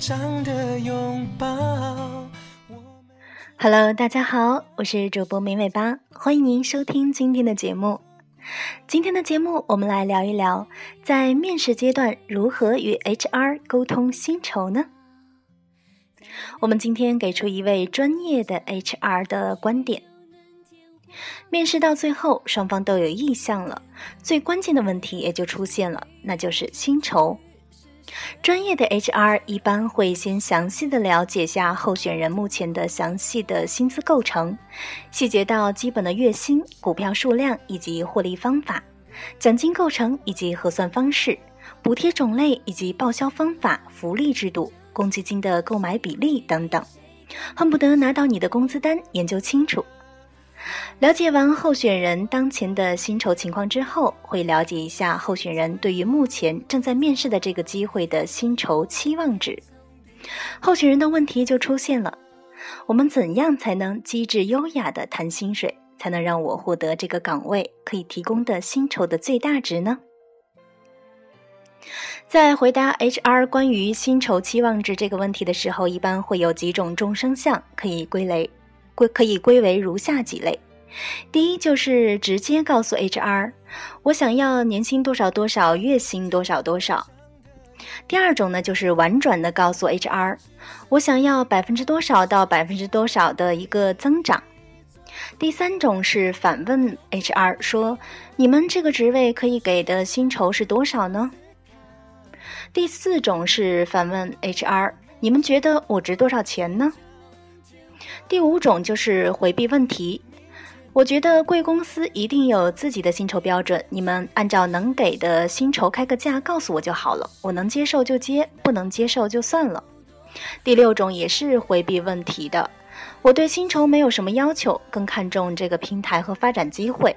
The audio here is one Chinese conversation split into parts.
长的拥抱。Hello，大家好，我是主播美尾巴，欢迎您收听今天的节目。今天的节目，我们来聊一聊，在面试阶段如何与 HR 沟通薪酬呢？我们今天给出一位专业的 HR 的观点。面试到最后，双方都有意向了，最关键的问题也就出现了，那就是薪酬。专业的 HR 一般会先详细的了解下候选人目前的详细的薪资构成，细节到基本的月薪、股票数量以及获利方法、奖金构成以及核算方式、补贴种类以及报销方法、福利制度、公积金的购买比例等等，恨不得拿到你的工资单研究清楚。了解完候选人当前的薪酬情况之后，会了解一下候选人对于目前正在面试的这个机会的薪酬期望值。候选人的问题就出现了：我们怎样才能机智优雅地谈薪水，才能让我获得这个岗位可以提供的薪酬的最大值呢？在回答 HR 关于薪酬期望值这个问题的时候，一般会有几种众生相，可以归类。归可以归为如下几类，第一就是直接告诉 HR，我想要年薪多少多少，月薪多少多少。第二种呢，就是婉转的告诉 HR，我想要百分之多少到百分之多少的一个增长。第三种是反问 HR 说，你们这个职位可以给的薪酬是多少呢？第四种是反问 HR，你们觉得我值多少钱呢？第五种就是回避问题，我觉得贵公司一定有自己的薪酬标准，你们按照能给的薪酬开个价告诉我就好了，我能接受就接，不能接受就算了。第六种也是回避问题的，我对薪酬没有什么要求，更看重这个平台和发展机会。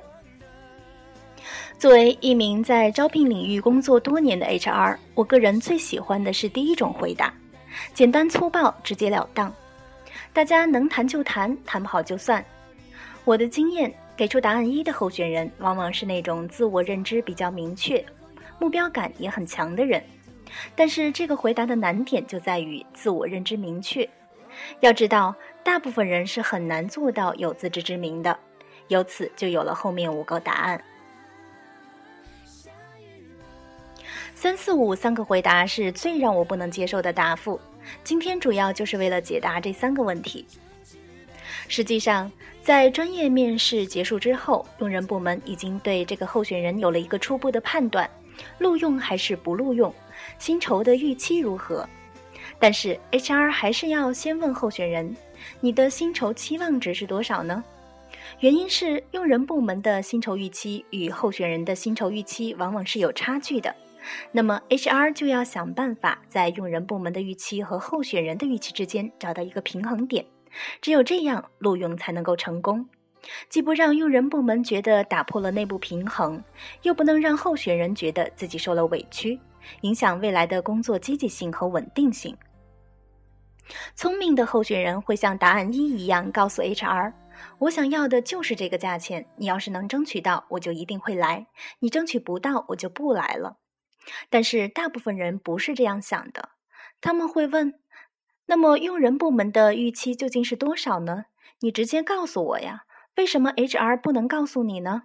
作为一名在招聘领域工作多年的 HR，我个人最喜欢的是第一种回答，简单粗暴，直截了当。大家能谈就谈，谈不好就算。我的经验，给出答案一的候选人，往往是那种自我认知比较明确、目标感也很强的人。但是这个回答的难点就在于自我认知明确。要知道，大部分人是很难做到有自知之明的，由此就有了后面五个答案。三四五三个回答是最让我不能接受的答复。今天主要就是为了解答这三个问题。实际上，在专业面试结束之后，用人部门已经对这个候选人有了一个初步的判断：录用还是不录用，薪酬的预期如何。但是 HR 还是要先问候选人：“你的薪酬期望值是多少呢？”原因是用人部门的薪酬预期与候选人的薪酬预期往往是有差距的。那么，HR 就要想办法在用人部门的预期和候选人的预期之间找到一个平衡点，只有这样录用才能够成功。既不让用人部门觉得打破了内部平衡，又不能让候选人觉得自己受了委屈，影响未来的工作积极性和稳定性。聪明的候选人会像答案一一样告诉 HR：“ 我想要的就是这个价钱，你要是能争取到，我就一定会来；你争取不到，我就不来了。”但是大部分人不是这样想的，他们会问：“那么用人部门的预期究竟是多少呢？你直接告诉我呀，为什么 HR 不能告诉你呢？”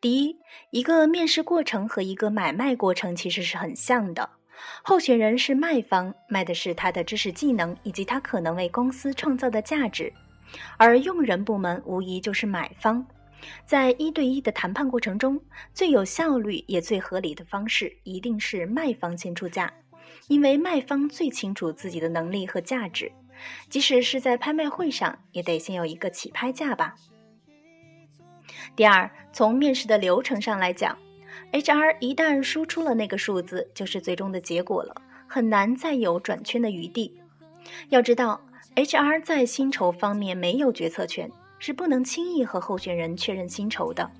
第一，一个面试过程和一个买卖过程其实是很像的，候选人是卖方，卖的是他的知识技能以及他可能为公司创造的价值，而用人部门无疑就是买方。在一对一的谈判过程中，最有效率也最合理的方式，一定是卖方先出价，因为卖方最清楚自己的能力和价值，即使是在拍卖会上，也得先有一个起拍价吧。第二，从面试的流程上来讲，HR 一旦输出了那个数字，就是最终的结果了，很难再有转圈的余地。要知道，HR 在薪酬方面没有决策权。是不能轻易和候选人确认薪酬的。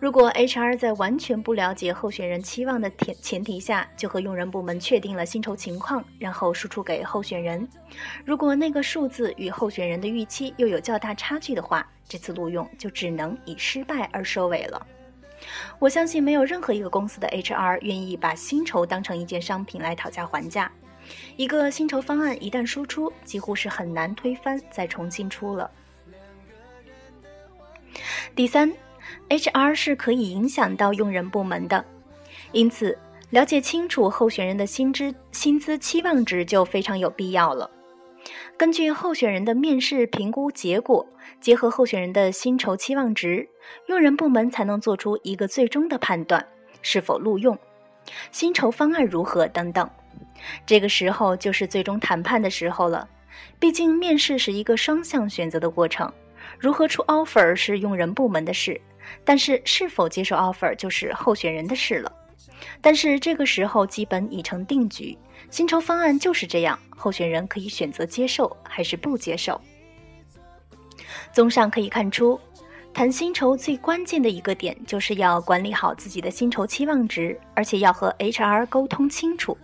如果 HR 在完全不了解候选人期望的前前提下，就和用人部门确定了薪酬情况，然后输出给候选人，如果那个数字与候选人的预期又有较大差距的话，这次录用就只能以失败而收尾了。我相信没有任何一个公司的 HR 愿意把薪酬当成一件商品来讨价还价。一个薪酬方案一旦输出，几乎是很难推翻再重新出了。第三，HR 是可以影响到用人部门的，因此了解清楚候选人的薪资薪资期望值就非常有必要了。根据候选人的面试评估结果，结合候选人的薪酬期望值，用人部门才能做出一个最终的判断，是否录用，薪酬方案如何等等。这个时候就是最终谈判的时候了。毕竟面试是一个双向选择的过程，如何出 offer 是用人部门的事，但是是否接受 offer 就是候选人的事了。但是这个时候基本已成定局。薪酬方案就是这样，候选人可以选择接受还是不接受。综上可以看出，谈薪酬最关键的一个点就是要管理好自己的薪酬期望值，而且要和 HR 沟通清楚。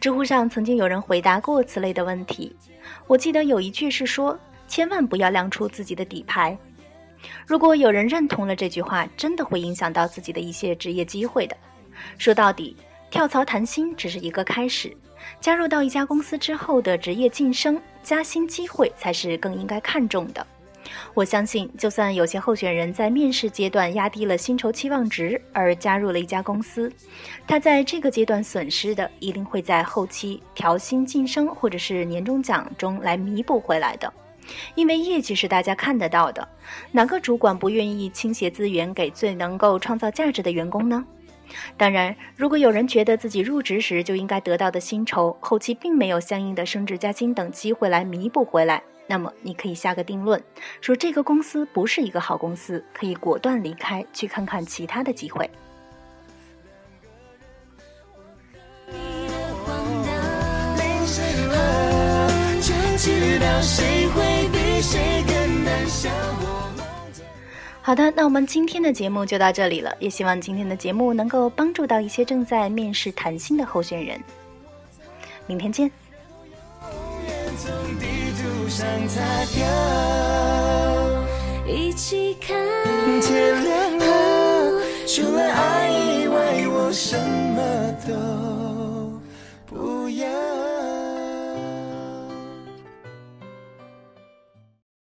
知乎上曾经有人回答过此类的问题，我记得有一句是说：“千万不要亮出自己的底牌。”如果有人认同了这句话，真的会影响到自己的一些职业机会的。说到底。跳槽谈薪只是一个开始，加入到一家公司之后的职业晋升、加薪机会才是更应该看重的。我相信，就算有些候选人在面试阶段压低了薪酬期望值而加入了一家公司，他在这个阶段损失的一定会在后期调薪晋升或者是年终奖中来弥补回来的。因为业绩是大家看得到的，哪个主管不愿意倾斜资源给最能够创造价值的员工呢？当然，如果有人觉得自己入职时就应该得到的薪酬，后期并没有相应的升职加薪等机会来弥补回来，那么你可以下个定论，说这个公司不是一个好公司，可以果断离开，去看看其他的机会。好的，那我们今天的节目就到这里了，也希望今天的节目能够帮助到一些正在面试谈心的候选人。明天见。一起看天亮了，除了爱以外，我